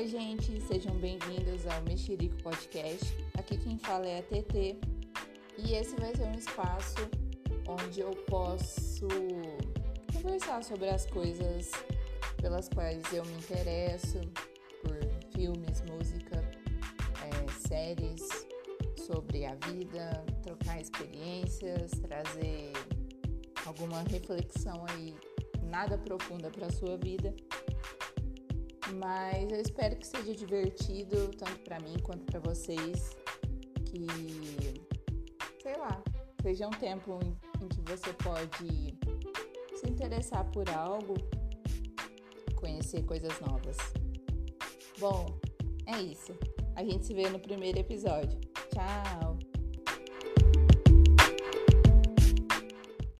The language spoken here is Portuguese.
Oi, gente, sejam bem-vindos ao Mexerico Podcast. Aqui quem fala é a TT e esse vai ser um espaço onde eu posso conversar sobre as coisas pelas quais eu me interesso, por filmes, música, é, séries, sobre a vida, trocar experiências, trazer alguma reflexão aí nada profunda para a sua vida mas eu espero que seja divertido, tanto para mim quanto para vocês. Que, sei lá, seja um tempo em, que você pode se interessar por algo, conhecer coisas novas. Bom, é isso. A gente se vê no primeiro episódio. Tchau!